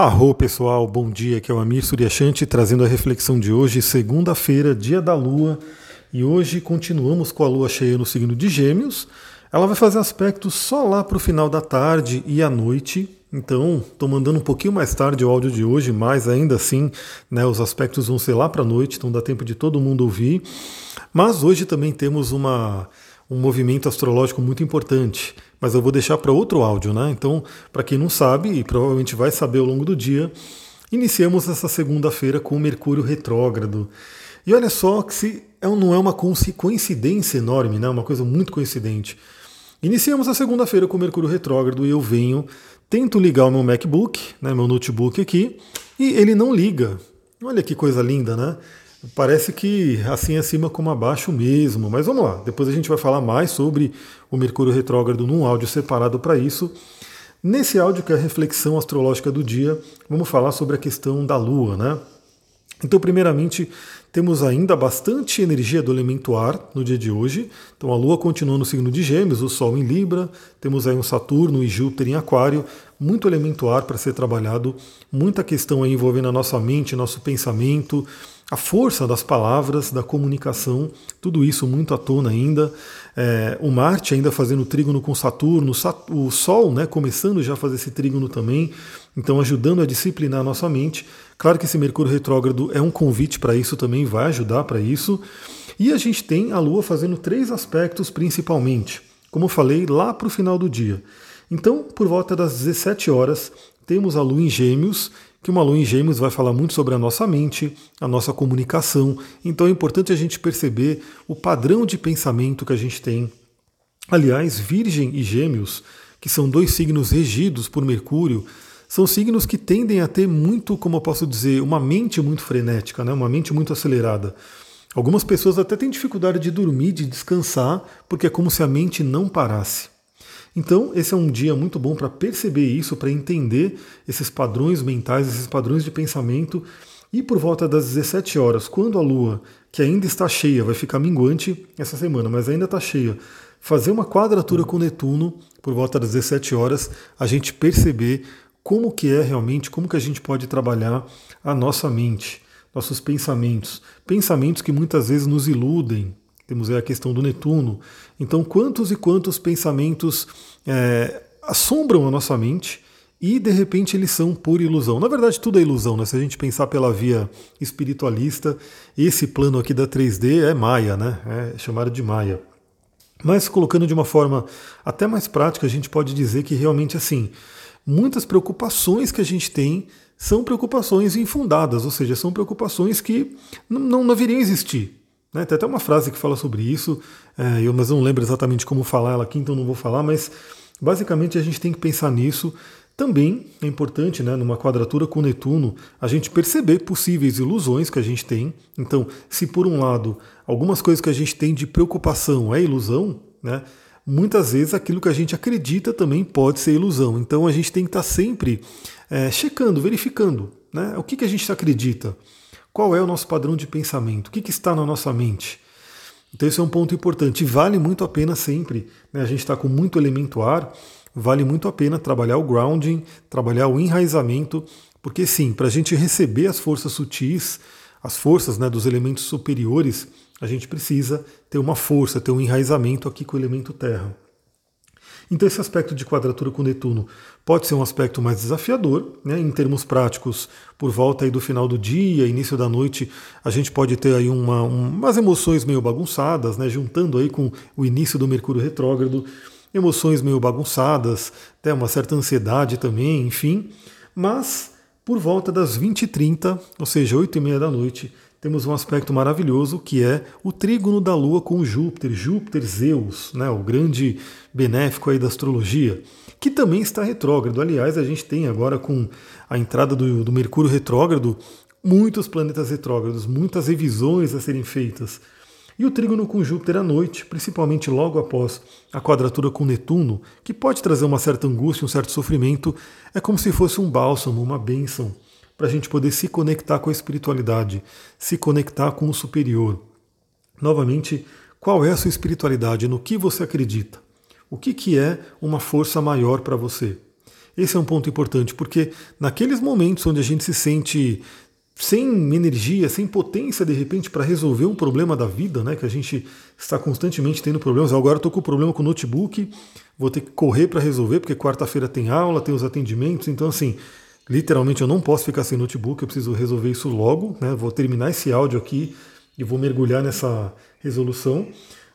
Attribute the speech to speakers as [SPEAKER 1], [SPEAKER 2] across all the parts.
[SPEAKER 1] Arro pessoal, bom dia, aqui é o Amir Suryashanti trazendo a reflexão de hoje, segunda-feira, dia da Lua, e hoje continuamos com a Lua cheia no signo de Gêmeos. Ela vai fazer aspectos só lá para o final da tarde e à noite, então estou mandando um pouquinho mais tarde o áudio de hoje, mas ainda assim né, os aspectos vão ser lá para a noite, então dá tempo de todo mundo ouvir. Mas hoje também temos uma, um movimento astrológico muito importante mas eu vou deixar para outro áudio, né? Então, para quem não sabe, e provavelmente vai saber ao longo do dia, iniciamos essa segunda-feira com o Mercúrio retrógrado. E olha só que se é não é uma coincidência enorme, né? Uma coisa muito coincidente. Iniciamos a segunda-feira com o Mercúrio retrógrado e eu venho, tento ligar o meu MacBook, né, meu notebook aqui, e ele não liga. Olha que coisa linda, né? Parece que assim acima como abaixo mesmo, mas vamos lá. Depois a gente vai falar mais sobre o Mercúrio retrógrado num áudio separado para isso. Nesse áudio, que é a reflexão astrológica do dia, vamos falar sobre a questão da Lua, né? Então, primeiramente, temos ainda bastante energia do elemento ar no dia de hoje. Então, a Lua continua no signo de Gêmeos, o Sol em Libra, temos aí um Saturno e Júpiter em Aquário, muito elemento ar para ser trabalhado, muita questão aí envolvendo a nossa mente, nosso pensamento, a força das palavras, da comunicação, tudo isso muito à tona ainda. É, o Marte ainda fazendo trígono com Saturno, o Sol né, começando já a fazer esse trígono também, então ajudando a disciplinar a nossa mente. Claro que esse Mercúrio retrógrado é um convite para isso também, vai ajudar para isso. E a gente tem a Lua fazendo três aspectos principalmente, como eu falei lá para o final do dia. Então, por volta das 17 horas, temos a Lua em Gêmeos que uma lua em gêmeos vai falar muito sobre a nossa mente, a nossa comunicação. Então é importante a gente perceber o padrão de pensamento que a gente tem. Aliás, Virgem e Gêmeos, que são dois signos regidos por Mercúrio, são signos que tendem a ter muito, como eu posso dizer, uma mente muito frenética, né? uma mente muito acelerada. Algumas pessoas até têm dificuldade de dormir, de descansar, porque é como se a mente não parasse. Então, esse é um dia muito bom para perceber isso, para entender esses padrões mentais, esses padrões de pensamento. E por volta das 17 horas, quando a Lua, que ainda está cheia, vai ficar minguante essa semana, mas ainda está cheia, fazer uma quadratura com Netuno por volta das 17 horas, a gente perceber como que é realmente, como que a gente pode trabalhar a nossa mente, nossos pensamentos, pensamentos que muitas vezes nos iludem, temos aí a questão do Netuno. Então, quantos e quantos pensamentos é, assombram a nossa mente e de repente eles são por ilusão. Na verdade, tudo é ilusão, né? Se a gente pensar pela via espiritualista, esse plano aqui da 3D é Maia, né? É chamado de Maia. Mas colocando de uma forma até mais prática, a gente pode dizer que realmente assim, muitas preocupações que a gente tem são preocupações infundadas, ou seja, são preocupações que não, não deveriam existir. Né? Tem até uma frase que fala sobre isso, é, eu, mas eu não lembro exatamente como falar ela aqui, então não vou falar, mas basicamente a gente tem que pensar nisso. Também é importante, né, numa quadratura com Netuno, a gente perceber possíveis ilusões que a gente tem. Então, se por um lado algumas coisas que a gente tem de preocupação é ilusão, né, muitas vezes aquilo que a gente acredita também pode ser ilusão. Então a gente tem que estar sempre é, checando, verificando né, o que, que a gente acredita. Qual é o nosso padrão de pensamento? O que, que está na nossa mente? Então, esse é um ponto importante. E vale muito a pena sempre. Né? A gente está com muito elemento ar, vale muito a pena trabalhar o grounding, trabalhar o enraizamento, porque sim, para a gente receber as forças sutis, as forças né, dos elementos superiores, a gente precisa ter uma força, ter um enraizamento aqui com o elemento terra. Então, esse aspecto de quadratura com Netuno pode ser um aspecto mais desafiador, né? em termos práticos, por volta aí do final do dia, início da noite, a gente pode ter aí uma, um, umas emoções meio bagunçadas, né? juntando aí com o início do Mercúrio retrógrado, emoções meio bagunçadas, até uma certa ansiedade também, enfim. Mas, por volta das 20h30, ou seja, 8h30 da noite, temos um aspecto maravilhoso que é o trígono da Lua com Júpiter, Júpiter Zeus, né, o grande benéfico aí da astrologia, que também está retrógrado. Aliás, a gente tem agora com a entrada do, do Mercúrio retrógrado muitos planetas retrógrados, muitas revisões a serem feitas. E o trígono com Júpiter à noite, principalmente logo após a quadratura com Netuno, que pode trazer uma certa angústia, um certo sofrimento, é como se fosse um bálsamo, uma bênção para a gente poder se conectar com a espiritualidade, se conectar com o superior. Novamente, qual é a sua espiritualidade? No que você acredita? O que, que é uma força maior para você? Esse é um ponto importante, porque naqueles momentos onde a gente se sente sem energia, sem potência de repente para resolver um problema da vida, né? Que a gente está constantemente tendo problemas. Agora estou com problema com o notebook, vou ter que correr para resolver, porque quarta-feira tem aula, tem os atendimentos, então assim, literalmente eu não posso ficar sem notebook, eu preciso resolver isso logo, né? Vou terminar esse áudio aqui e vou mergulhar nessa resolução.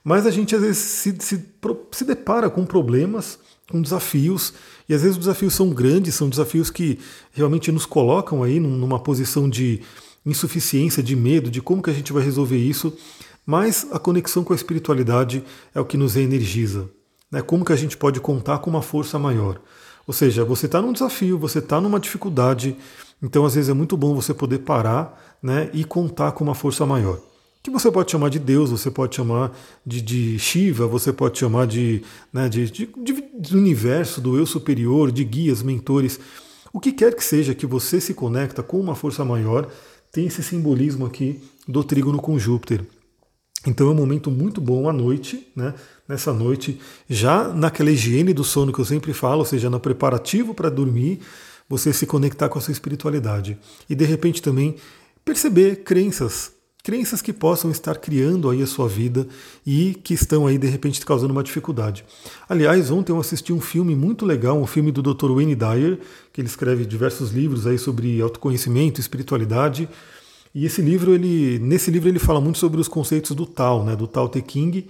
[SPEAKER 1] Mas a gente às vezes se, se, se depara com problemas, com desafios, e às vezes os desafios são grandes, são desafios que realmente nos colocam aí numa posição de insuficiência, de medo, de como que a gente vai resolver isso, mas a conexão com a espiritualidade é o que nos reenergiza. Né? Como que a gente pode contar com uma força maior? Ou seja, você está num desafio, você está numa dificuldade, então às vezes é muito bom você poder parar né, e contar com uma força maior que você pode chamar de Deus, você pode chamar de, de Shiva, você pode chamar de, né, de, de, de, universo, do eu superior, de guias, mentores. O que quer que seja que você se conecta com uma força maior, tem esse simbolismo aqui do trígono com Júpiter. Então é um momento muito bom à noite, né? nessa noite, já naquela higiene do sono que eu sempre falo, ou seja, no preparativo para dormir, você se conectar com a sua espiritualidade. E de repente também perceber crenças crenças que possam estar criando aí a sua vida e que estão aí de repente causando uma dificuldade. Aliás, ontem eu assisti um filme muito legal, um filme do Dr. Wayne Dyer, que ele escreve diversos livros aí sobre autoconhecimento, espiritualidade. E esse livro, ele, nesse livro ele fala muito sobre os conceitos do Tao, né, do Tao Te Ching.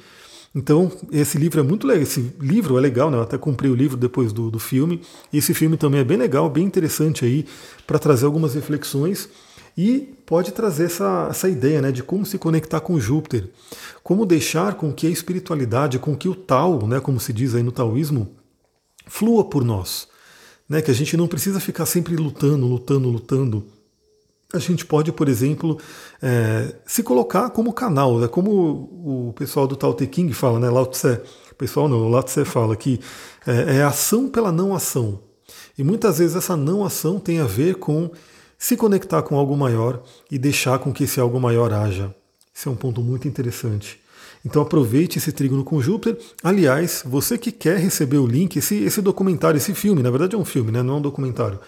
[SPEAKER 1] Então, esse livro é muito legal. Esse livro é legal, né? Eu até comprei o livro depois do, do filme. Esse filme também é bem legal, bem interessante aí, para trazer algumas reflexões e pode trazer essa, essa ideia né, de como se conectar com Júpiter, como deixar com que a espiritualidade, com que o tal, né, como se diz aí no taoísmo, flua por nós. Né, que a gente não precisa ficar sempre lutando, lutando, lutando. A gente pode, por exemplo, é, se colocar como canal, né, como o pessoal do Tao Te King fala, né, Lao Tse, o pessoal não, o Lao Tse fala que é, é ação pela não ação. E muitas vezes essa não ação tem a ver com se conectar com algo maior e deixar com que esse algo maior haja. Esse é um ponto muito interessante. Então aproveite esse trígono com Júpiter. Aliás, você que quer receber o link, esse, esse documentário, esse filme, na verdade é um filme, né? não é um documentário.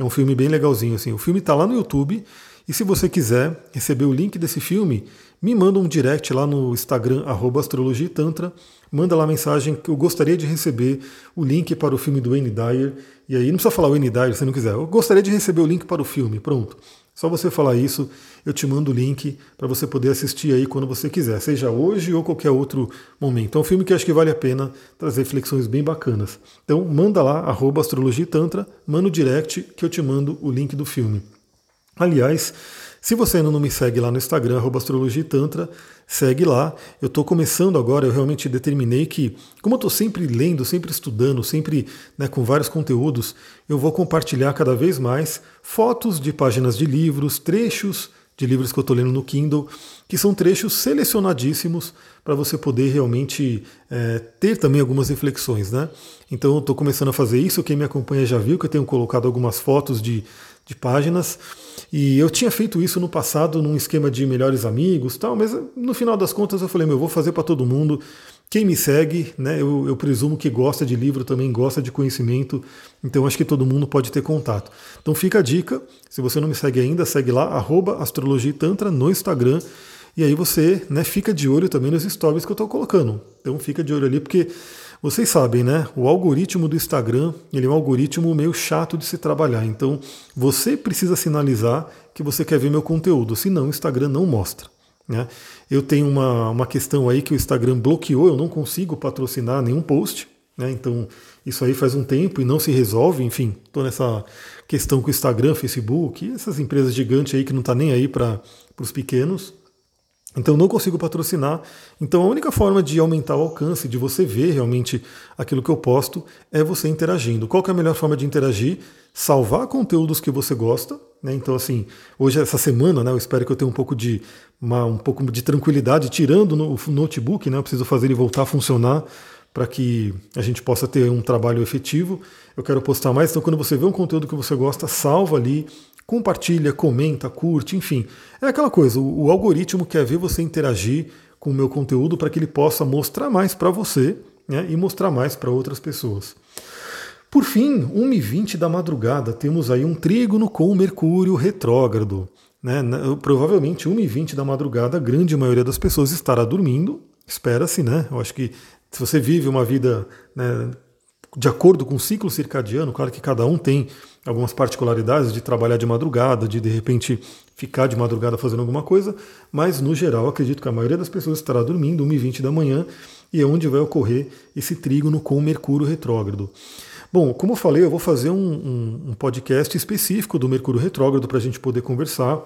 [SPEAKER 1] É um filme bem legalzinho. Assim. O filme está lá no YouTube. E se você quiser receber o link desse filme, me manda um direct lá no Instagram, astrologitantra, manda lá a mensagem que eu gostaria de receber o link para o filme do Wayne Dyer. E aí não precisa falar Wayne Dyer se não quiser. Eu gostaria de receber o link para o filme, pronto. Só você falar isso, eu te mando o link para você poder assistir aí quando você quiser, seja hoje ou qualquer outro momento. É um filme que acho que vale a pena trazer reflexões bem bacanas. Então manda lá, arroba astrologitantra, manda o direct que eu te mando o link do filme. Aliás, se você ainda não me segue lá no Instagram, Astrologia e Tantra, segue lá. Eu estou começando agora, eu realmente determinei que, como eu estou sempre lendo, sempre estudando, sempre né, com vários conteúdos, eu vou compartilhar cada vez mais fotos de páginas de livros, trechos de livros que eu estou lendo no Kindle, que são trechos selecionadíssimos para você poder realmente é, ter também algumas reflexões. Né? Então eu estou começando a fazer isso, quem me acompanha já viu que eu tenho colocado algumas fotos de, de páginas. E eu tinha feito isso no passado num esquema de melhores amigos, tal, mas no final das contas eu falei, meu, eu vou fazer para todo mundo. Quem me segue, né, eu, eu, presumo que gosta de livro também, gosta de conhecimento, então acho que todo mundo pode ter contato. Então fica a dica, se você não me segue ainda, segue lá, arroba Astrologia Tantra no Instagram, e aí você né, fica de olho também nos stories que eu estou colocando. Então fica de olho ali, porque vocês sabem, né? O algoritmo do Instagram ele é um algoritmo meio chato de se trabalhar. Então você precisa sinalizar que você quer ver meu conteúdo, senão o Instagram não mostra. Né? Eu tenho uma, uma questão aí que o Instagram bloqueou, eu não consigo patrocinar nenhum post. Né? Então isso aí faz um tempo e não se resolve. Enfim, estou nessa questão com o Instagram, Facebook, essas empresas gigantes aí que não está nem aí para os pequenos. Então não consigo patrocinar. Então a única forma de aumentar o alcance, de você ver realmente aquilo que eu posto, é você interagindo. Qual é a melhor forma de interagir? Salvar conteúdos que você gosta. Né? Então assim, hoje essa semana, né, eu espero que eu tenha um pouco de uma, um pouco de tranquilidade tirando o notebook, né? Eu preciso fazer ele voltar a funcionar para que a gente possa ter um trabalho efetivo. Eu quero postar mais, então quando você vê um conteúdo que você gosta, salva ali, compartilha, comenta, curte, enfim. É aquela coisa, o, o algoritmo quer ver você interagir com o meu conteúdo para que ele possa mostrar mais para você né, e mostrar mais para outras pessoas. Por fim, 1h20 da madrugada, temos aí um trígono com o Mercúrio retrógrado. Né? Provavelmente 1h20 da madrugada, a grande maioria das pessoas estará dormindo, espera-se, né? Eu acho que se você vive uma vida né, de acordo com o ciclo circadiano, claro que cada um tem algumas particularidades de trabalhar de madrugada, de de repente ficar de madrugada fazendo alguma coisa, mas no geral acredito que a maioria das pessoas estará dormindo 1h20 da manhã e é onde vai ocorrer esse trígono com o Mercúrio retrógrado. Bom, como eu falei, eu vou fazer um, um, um podcast específico do Mercúrio retrógrado para a gente poder conversar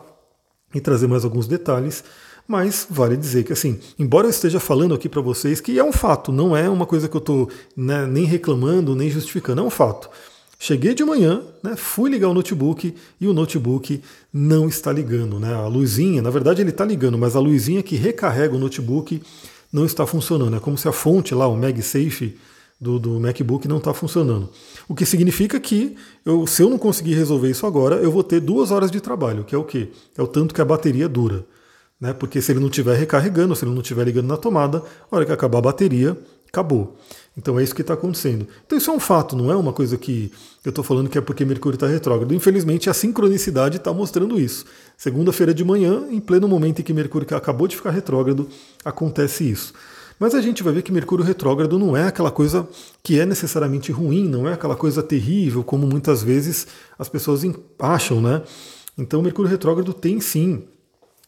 [SPEAKER 1] e trazer mais alguns detalhes. Mas vale dizer que, assim, embora eu esteja falando aqui para vocês que é um fato, não é uma coisa que eu estou né, nem reclamando, nem justificando, é um fato. Cheguei de manhã, né, fui ligar o notebook e o notebook não está ligando. Né? A luzinha, na verdade ele está ligando, mas a luzinha que recarrega o notebook não está funcionando. É como se a fonte lá, o MagSafe, do, do MacBook não está funcionando. O que significa que eu, se eu não conseguir resolver isso agora, eu vou ter duas horas de trabalho, que é o quê? É o tanto que a bateria dura. Né? Porque se ele não estiver recarregando, se ele não estiver ligando na tomada, a hora que acabar a bateria, acabou. Então é isso que está acontecendo. Então isso é um fato, não é uma coisa que eu estou falando que é porque Mercúrio está retrógrado. Infelizmente a sincronicidade está mostrando isso. Segunda-feira de manhã, em pleno momento em que Mercúrio acabou de ficar retrógrado, acontece isso. Mas a gente vai ver que Mercúrio retrógrado não é aquela coisa que é necessariamente ruim, não é aquela coisa terrível, como muitas vezes as pessoas acham, né? Então Mercúrio retrógrado tem sim,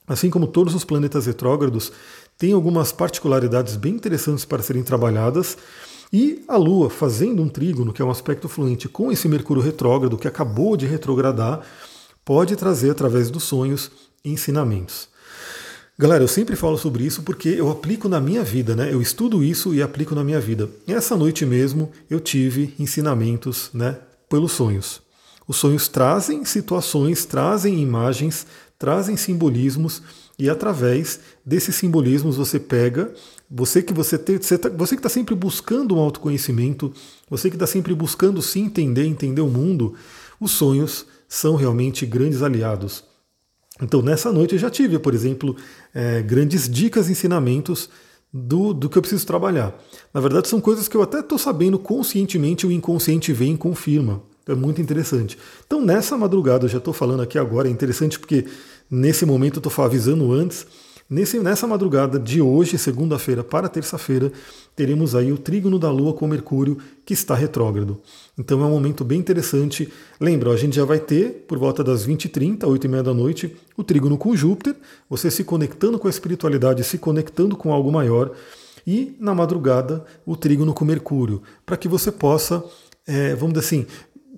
[SPEAKER 1] assim como todos os planetas retrógrados, tem algumas particularidades bem interessantes para serem trabalhadas. E a Lua fazendo um trígono, que é um aspecto fluente com esse Mercúrio retrógrado que acabou de retrogradar, pode trazer através dos sonhos ensinamentos. Galera, eu sempre falo sobre isso porque eu aplico na minha vida, né? Eu estudo isso e aplico na minha vida. Essa noite mesmo eu tive ensinamentos, né, pelos sonhos. Os sonhos trazem situações, trazem imagens, trazem simbolismos e através desses simbolismos você pega, você que você tá, você que está sempre buscando um autoconhecimento, você que está sempre buscando se entender, entender o mundo, os sonhos são realmente grandes aliados. Então, nessa noite eu já tive, por exemplo, é, grandes dicas, ensinamentos do, do que eu preciso trabalhar. Na verdade, são coisas que eu até estou sabendo conscientemente, o inconsciente vem e confirma. É muito interessante. Então, nessa madrugada, eu já estou falando aqui agora, é interessante porque nesse momento eu estou avisando antes Nesse, nessa madrugada de hoje, segunda-feira para terça-feira, teremos aí o trígono da Lua com Mercúrio, que está retrógrado. Então é um momento bem interessante. Lembra, a gente já vai ter, por volta das 20h30, 8h30 da noite, o trígono com Júpiter, você se conectando com a espiritualidade, se conectando com algo maior. E na madrugada, o trígono com Mercúrio, para que você possa, é, vamos dizer assim,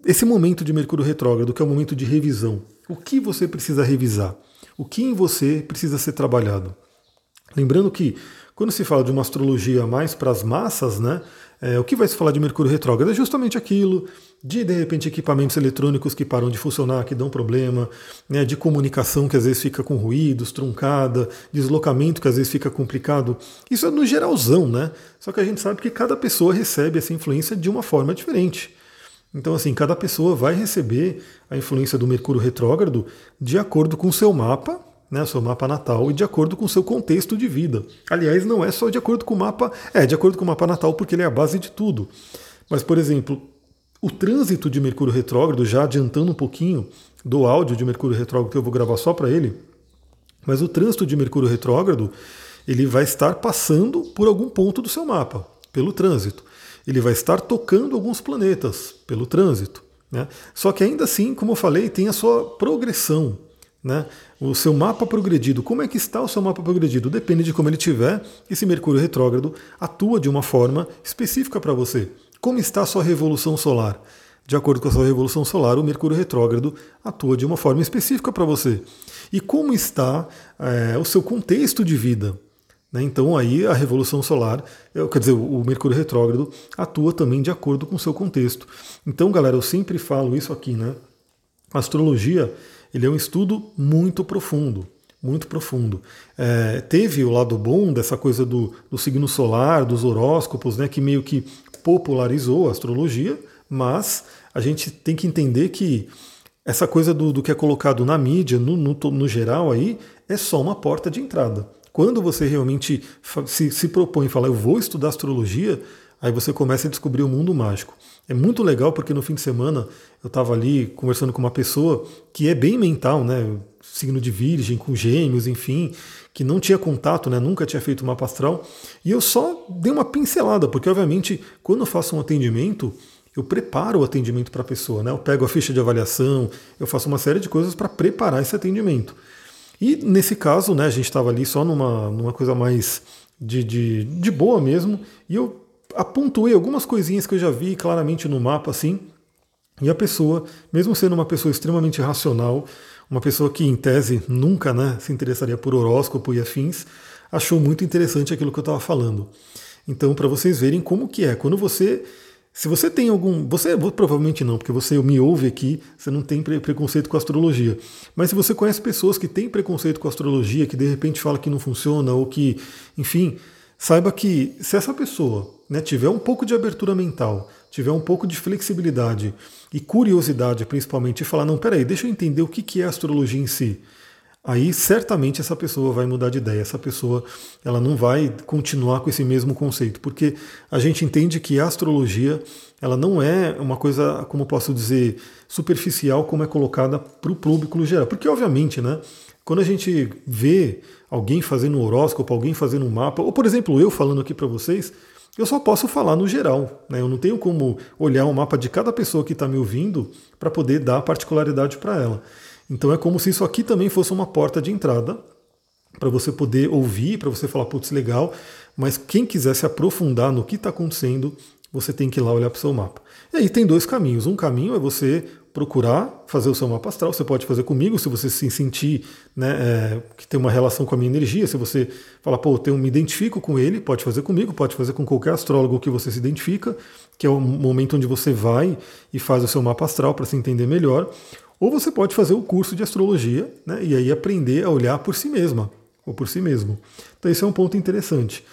[SPEAKER 1] esse momento de Mercúrio retrógrado, que é o momento de revisão. O que você precisa revisar? o que em você precisa ser trabalhado. Lembrando que quando se fala de uma astrologia mais para as massas, né, é, o que vai se falar de Mercúrio retrógrado é justamente aquilo de, de repente, equipamentos eletrônicos que param de funcionar, que dão problema, né, de comunicação que às vezes fica com ruídos, truncada, deslocamento que às vezes fica complicado. Isso é no geralzão, né? Só que a gente sabe que cada pessoa recebe essa influência de uma forma diferente. Então, assim, cada pessoa vai receber a influência do Mercúrio retrógrado de acordo com o seu mapa, né, seu mapa natal, e de acordo com o seu contexto de vida. Aliás, não é só de acordo com o mapa, é de acordo com o mapa natal, porque ele é a base de tudo. Mas, por exemplo, o trânsito de Mercúrio retrógrado, já adiantando um pouquinho do áudio de Mercúrio retrógrado que eu vou gravar só para ele, mas o trânsito de Mercúrio retrógrado, ele vai estar passando por algum ponto do seu mapa, pelo trânsito ele vai estar tocando alguns planetas pelo trânsito. Né? Só que ainda assim, como eu falei, tem a sua progressão. Né? O seu mapa progredido, como é que está o seu mapa progredido? Depende de como ele tiver. Esse Mercúrio retrógrado atua de uma forma específica para você. Como está a sua revolução solar? De acordo com a sua revolução solar, o Mercúrio retrógrado atua de uma forma específica para você. E como está é, o seu contexto de vida? Né? Então aí a revolução solar, quer dizer, o Mercúrio retrógrado atua também de acordo com o seu contexto. Então, galera, eu sempre falo isso aqui, né? A astrologia ele é um estudo muito profundo, muito profundo. É, teve o lado bom dessa coisa do, do signo solar, dos horóscopos, né, que meio que popularizou a astrologia, mas a gente tem que entender que essa coisa do, do que é colocado na mídia, no, no, no geral aí, é só uma porta de entrada. Quando você realmente se, se propõe e fala, eu vou estudar astrologia, aí você começa a descobrir o mundo mágico. É muito legal porque no fim de semana eu estava ali conversando com uma pessoa que é bem mental, né? Signo de virgem, com gêmeos, enfim, que não tinha contato, né? Nunca tinha feito mapa astral. E eu só dei uma pincelada, porque obviamente quando eu faço um atendimento, eu preparo o atendimento para a pessoa, né? Eu pego a ficha de avaliação, eu faço uma série de coisas para preparar esse atendimento. E nesse caso, né, a gente estava ali só numa, numa coisa mais de, de, de boa mesmo, e eu apontei algumas coisinhas que eu já vi claramente no mapa, assim, e a pessoa, mesmo sendo uma pessoa extremamente racional, uma pessoa que em tese nunca né, se interessaria por horóscopo e afins, achou muito interessante aquilo que eu estava falando. Então, para vocês verem como que é, quando você se você tem algum. Você provavelmente não, porque você me ouve aqui, você não tem preconceito com astrologia. Mas se você conhece pessoas que têm preconceito com astrologia, que de repente fala que não funciona, ou que, enfim, saiba que se essa pessoa né, tiver um pouco de abertura mental, tiver um pouco de flexibilidade e curiosidade, principalmente, e falar: não, peraí, deixa eu entender o que é astrologia em si aí certamente essa pessoa vai mudar de ideia. Essa pessoa ela não vai continuar com esse mesmo conceito, porque a gente entende que a astrologia ela não é uma coisa, como posso dizer, superficial como é colocada para o público no geral. Porque, obviamente, né, quando a gente vê alguém fazendo um horóscopo, alguém fazendo um mapa, ou por exemplo, eu falando aqui para vocês, eu só posso falar no geral. Né? Eu não tenho como olhar o mapa de cada pessoa que está me ouvindo para poder dar particularidade para ela. Então é como se isso aqui também fosse uma porta de entrada para você poder ouvir, para você falar, putz, legal, mas quem quiser se aprofundar no que está acontecendo, você tem que ir lá olhar para o seu mapa. E aí tem dois caminhos. Um caminho é você procurar fazer o seu mapa astral. Você pode fazer comigo se você se sentir né, é, que tem uma relação com a minha energia. Se você falar, pô, eu me identifico com ele, pode fazer comigo, pode fazer com qualquer astrólogo que você se identifica, que é o momento onde você vai e faz o seu mapa astral para se entender melhor. Ou você pode fazer o curso de astrologia né, e aí aprender a olhar por si mesma ou por si mesmo. Então esse é um ponto interessante.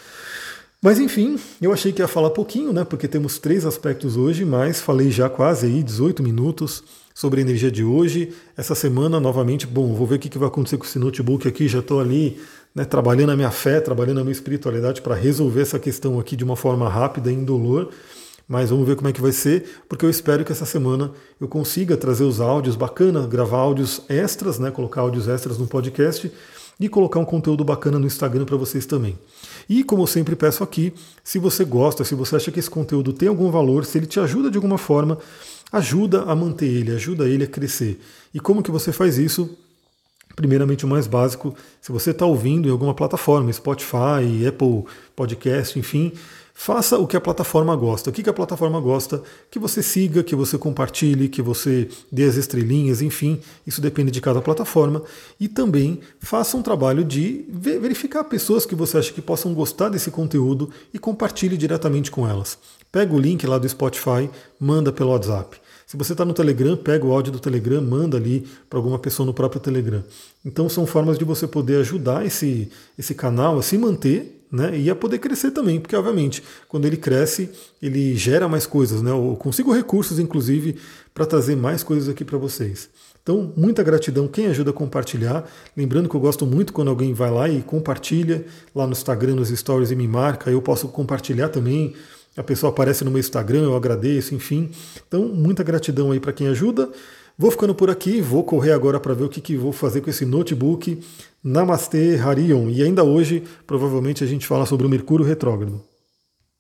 [SPEAKER 1] Mas enfim, eu achei que ia falar pouquinho, né? Porque temos três aspectos hoje, mas falei já quase aí 18 minutos sobre a energia de hoje. Essa semana, novamente, bom, vou ver o que vai acontecer com esse notebook aqui. Já estou ali né, trabalhando a minha fé, trabalhando a minha espiritualidade para resolver essa questão aqui de uma forma rápida e indolor mas vamos ver como é que vai ser, porque eu espero que essa semana eu consiga trazer os áudios bacana, gravar áudios extras, né, colocar áudios extras no podcast e colocar um conteúdo bacana no Instagram para vocês também. E como eu sempre peço aqui, se você gosta, se você acha que esse conteúdo tem algum valor, se ele te ajuda de alguma forma, ajuda a manter ele, ajuda ele a crescer. E como que você faz isso? Primeiramente, o mais básico, se você está ouvindo em alguma plataforma, Spotify, Apple Podcast, enfim, Faça o que a plataforma gosta. O que a plataforma gosta? Que você siga, que você compartilhe, que você dê as estrelinhas, enfim, isso depende de cada plataforma. E também faça um trabalho de verificar pessoas que você acha que possam gostar desse conteúdo e compartilhe diretamente com elas. Pega o link lá do Spotify, manda pelo WhatsApp. Se você está no Telegram, pega o áudio do Telegram, manda ali para alguma pessoa no próprio Telegram. Então são formas de você poder ajudar esse, esse canal a se manter né, e a poder crescer também, porque obviamente quando ele cresce, ele gera mais coisas, né, eu consigo recursos inclusive para trazer mais coisas aqui para vocês. Então, muita gratidão quem ajuda a compartilhar. Lembrando que eu gosto muito quando alguém vai lá e compartilha lá no Instagram, nos stories e me marca, eu posso compartilhar também. A pessoa aparece no meu Instagram, eu agradeço, enfim. Então, muita gratidão aí para quem ajuda. Vou ficando por aqui, vou correr agora para ver o que, que vou fazer com esse notebook. Namastê, Harion. E ainda hoje, provavelmente, a gente fala sobre o Mercúrio retrógrado.